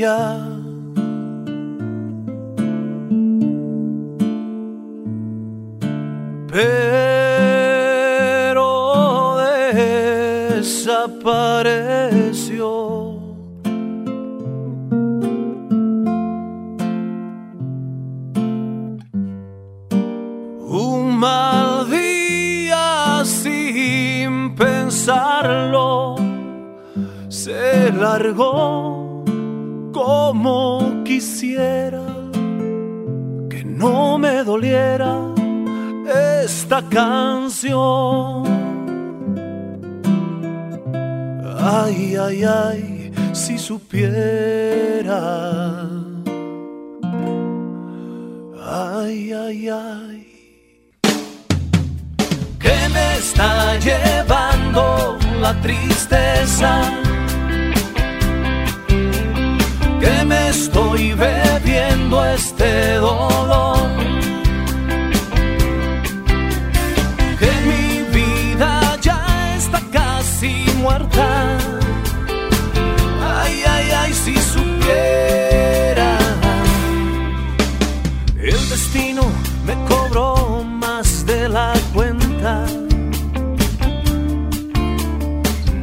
呀。Como quisiera que no me doliera esta canción. Ay, ay, ay, si supiera. Ay, ay, ay. Que me está llevando la tristeza que me estoy bebiendo este dolor. Que mi vida ya está casi muerta. Ay, ay, ay, si supiera. El destino me cobró más de la cuenta.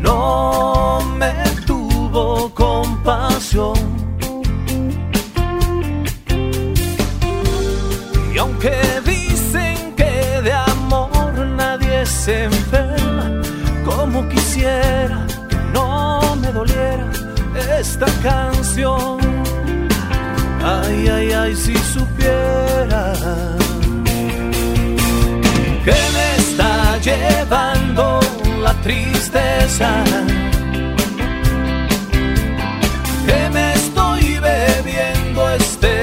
No me tuvo compasión. Se enferma, como quisiera no me doliera esta canción. Ay, ay, ay, si supiera que me está llevando la tristeza. Que me estoy bebiendo este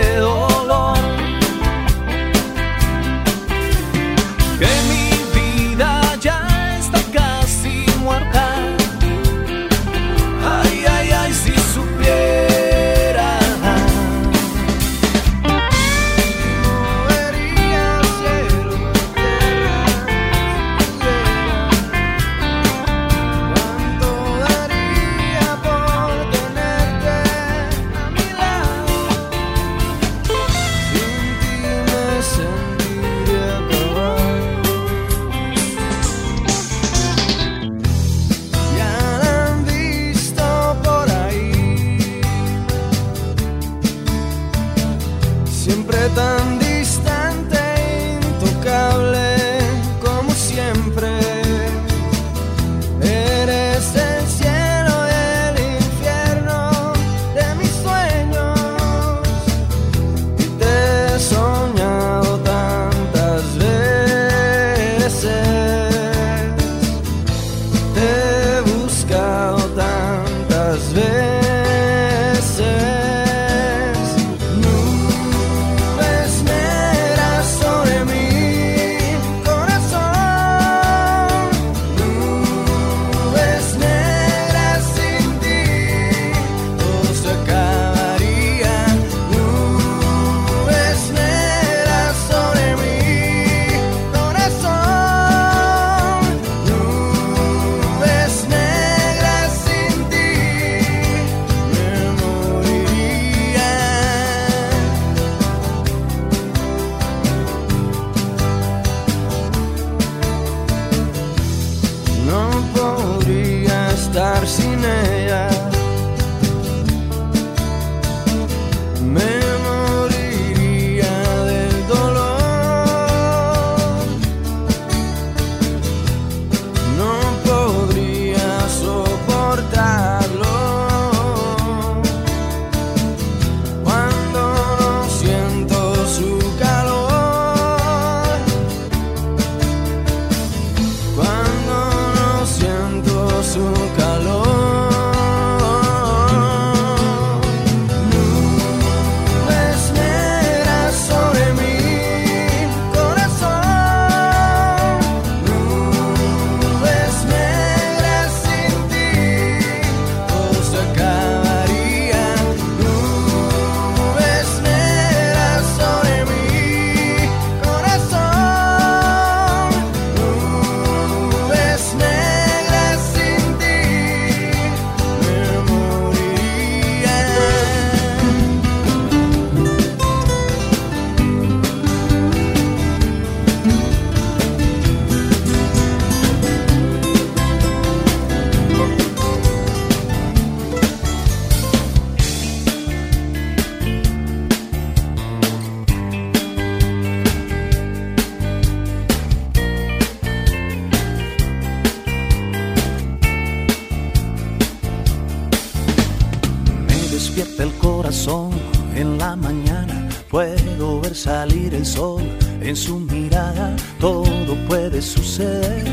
corazón en la mañana. Puedo ver salir el sol en su mirada. Todo puede suceder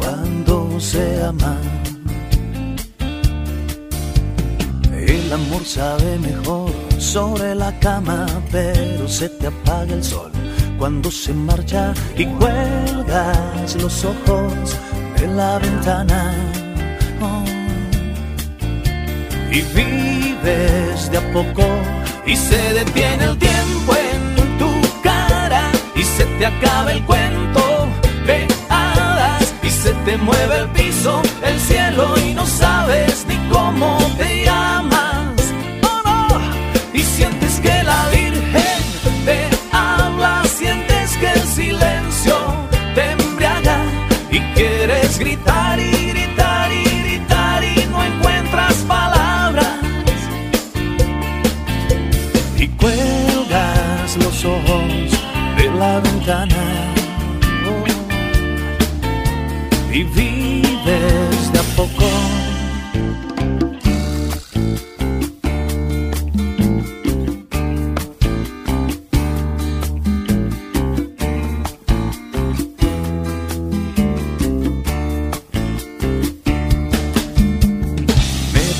cuando se ama. El amor sabe mejor sobre la cama, pero se te apaga el sol cuando se marcha y cuelgas los ojos de la ventana. Oh. Y vives de a poco y se detiene el tiempo en tu cara y se te acaba el cuento de hadas y se te mueve el piso, el cielo y no sabes ni cómo te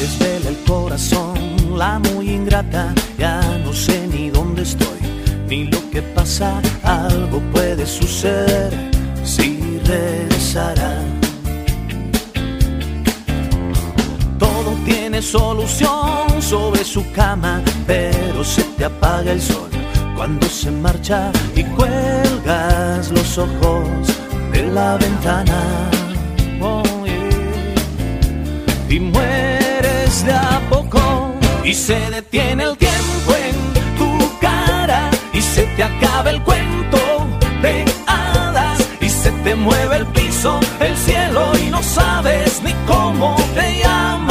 desvela el corazón, la muy ingrata, ya no sé ni dónde estoy, ni lo que pasa, algo puede suceder si regresará. Todo tiene solución sobre su cama, pero se te apaga el sol cuando se marcha y cuelgas los ojos de la ventana. De a poco y se detiene el tiempo en tu cara y se te acaba el cuento de hadas y se te mueve el piso, el cielo y no sabes ni cómo te llamas.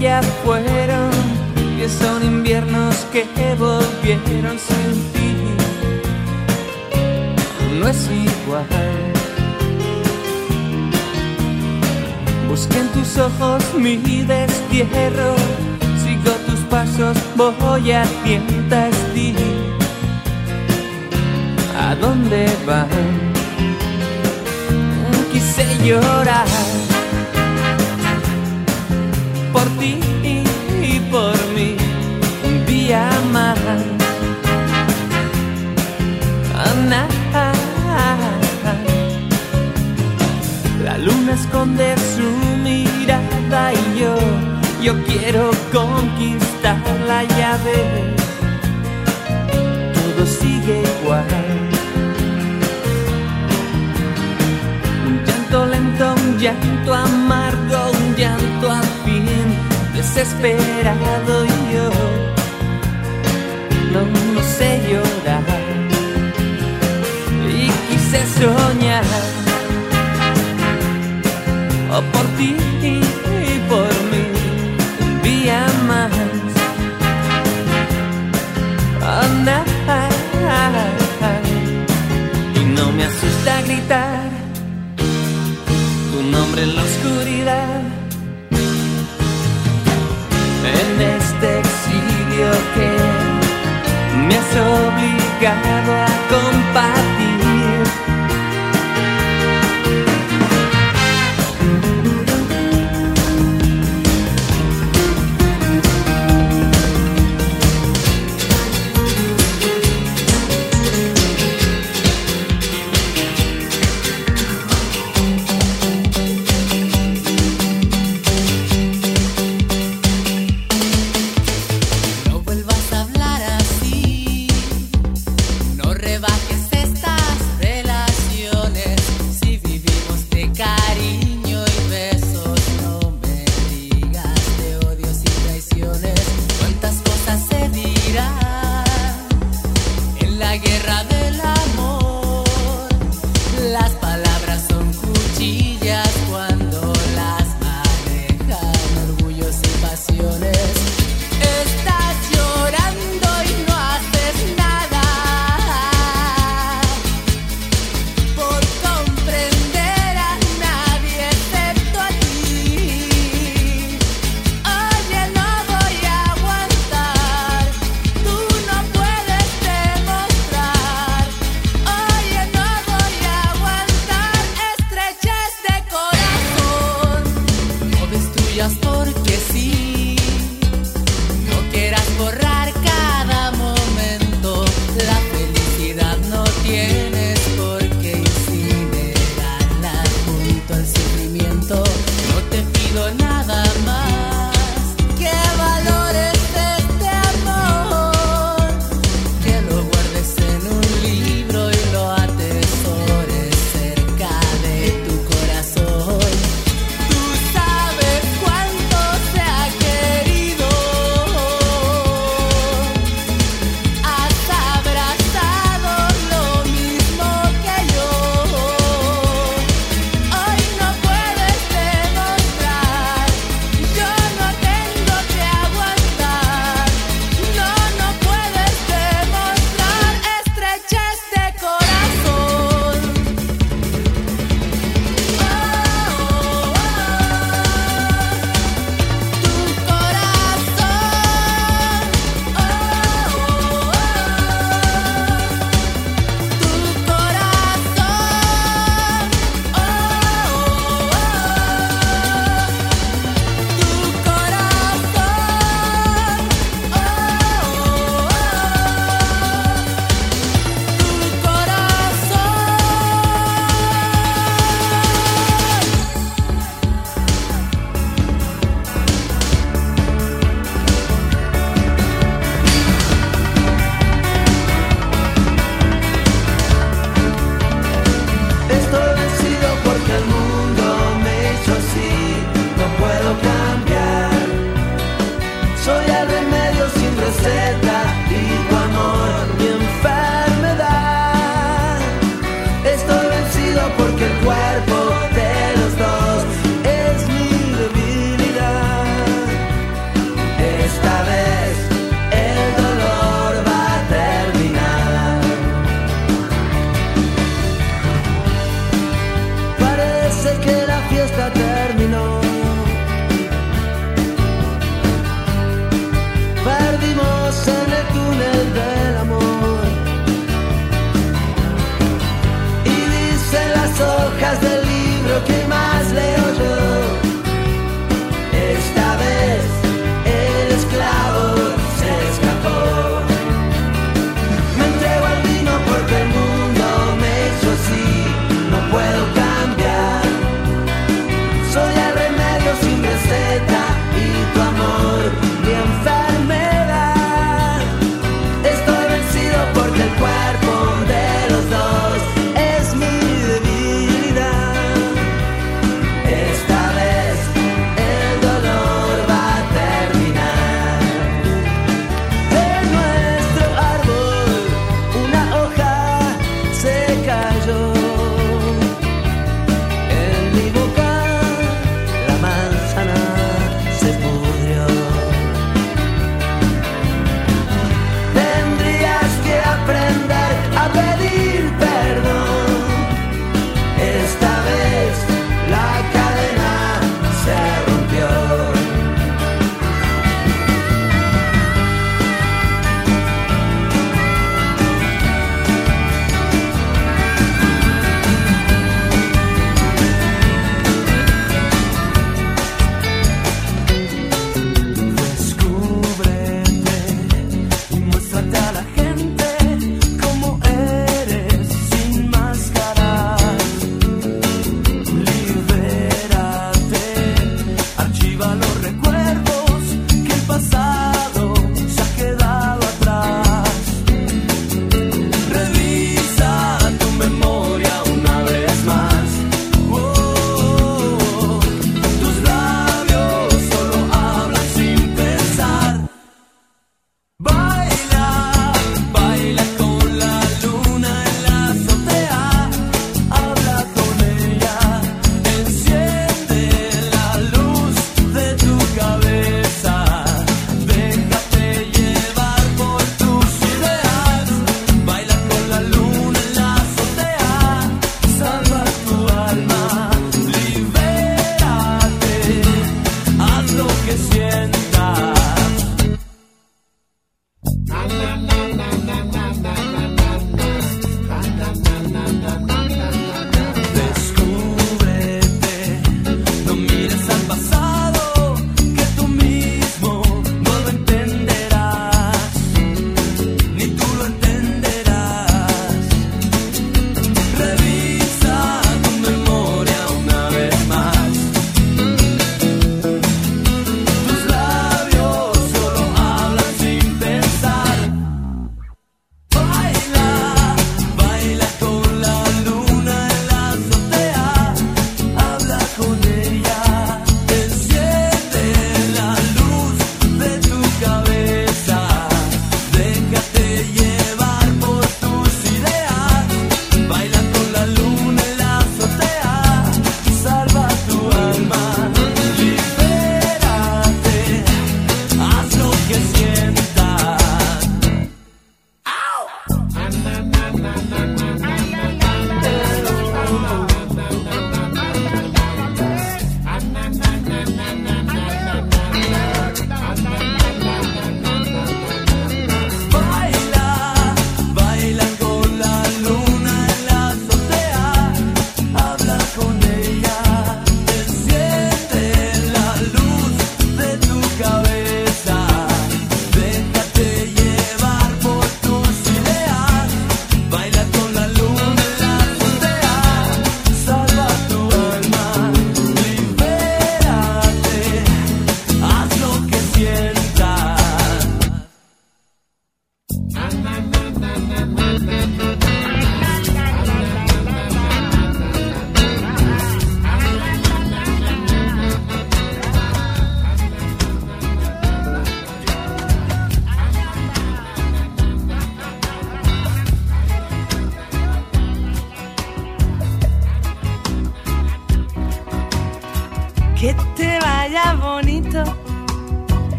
Ya fueron, que son inviernos que volvieron sin ti. No es igual. Busqué en tus ojos mi destierro, sigo tus pasos, voy a tientas ti. ¿A dónde van? Quise llorar por mí un día más. La luna esconde su mirada y yo, yo quiero conquistarla ya ves. Todo sigue igual. Un llanto lento, un llanto amargo, desesperado y yo no, no sé llorar. Y quise soñar oh, por ti y por mí un día más. Andar y no me asusta gritar tu nombre en la oscuridad en este exilio que me has obligado a compartir.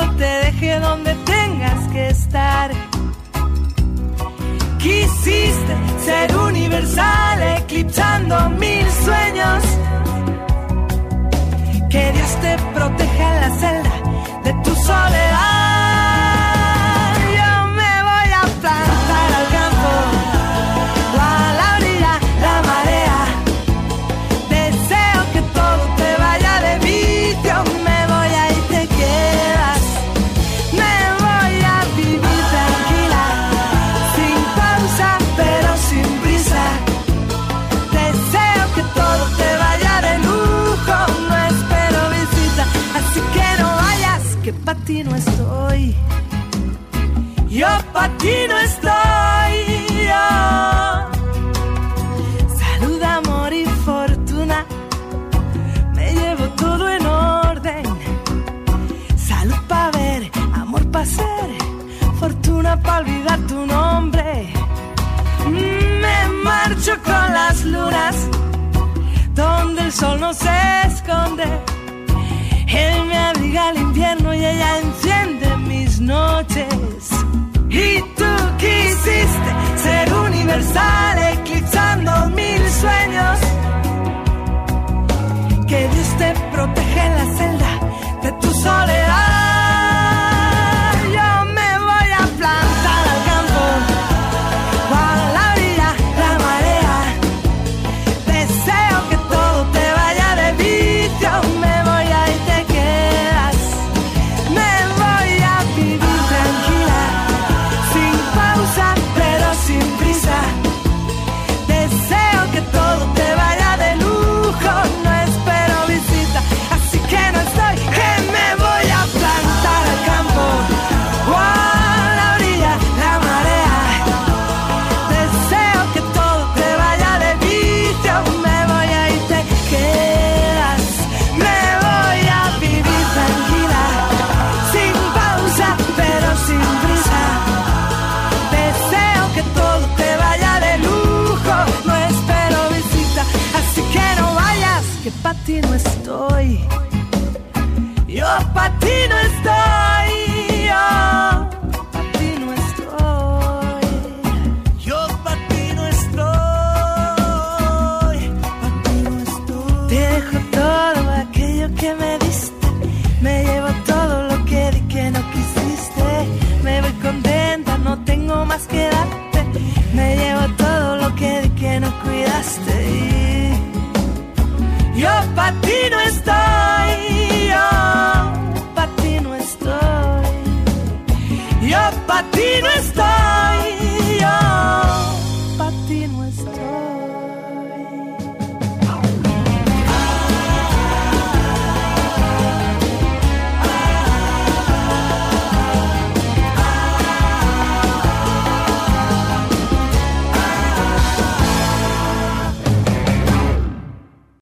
Te deje donde tengas que estar. Quisiste ser universal, eclipsando mil sueños. Que Dios te proteja en la celda de tu soledad. Fortuna para olvidar tu nombre. Me marcho con las lunas. Donde el sol no se esconde él me abriga el invierno y ella enciende mis noches. Y tú quisiste ser universal, eclipsando mil sueños. Que Dios te protege en la celda de tu soledad. Ti no estoy.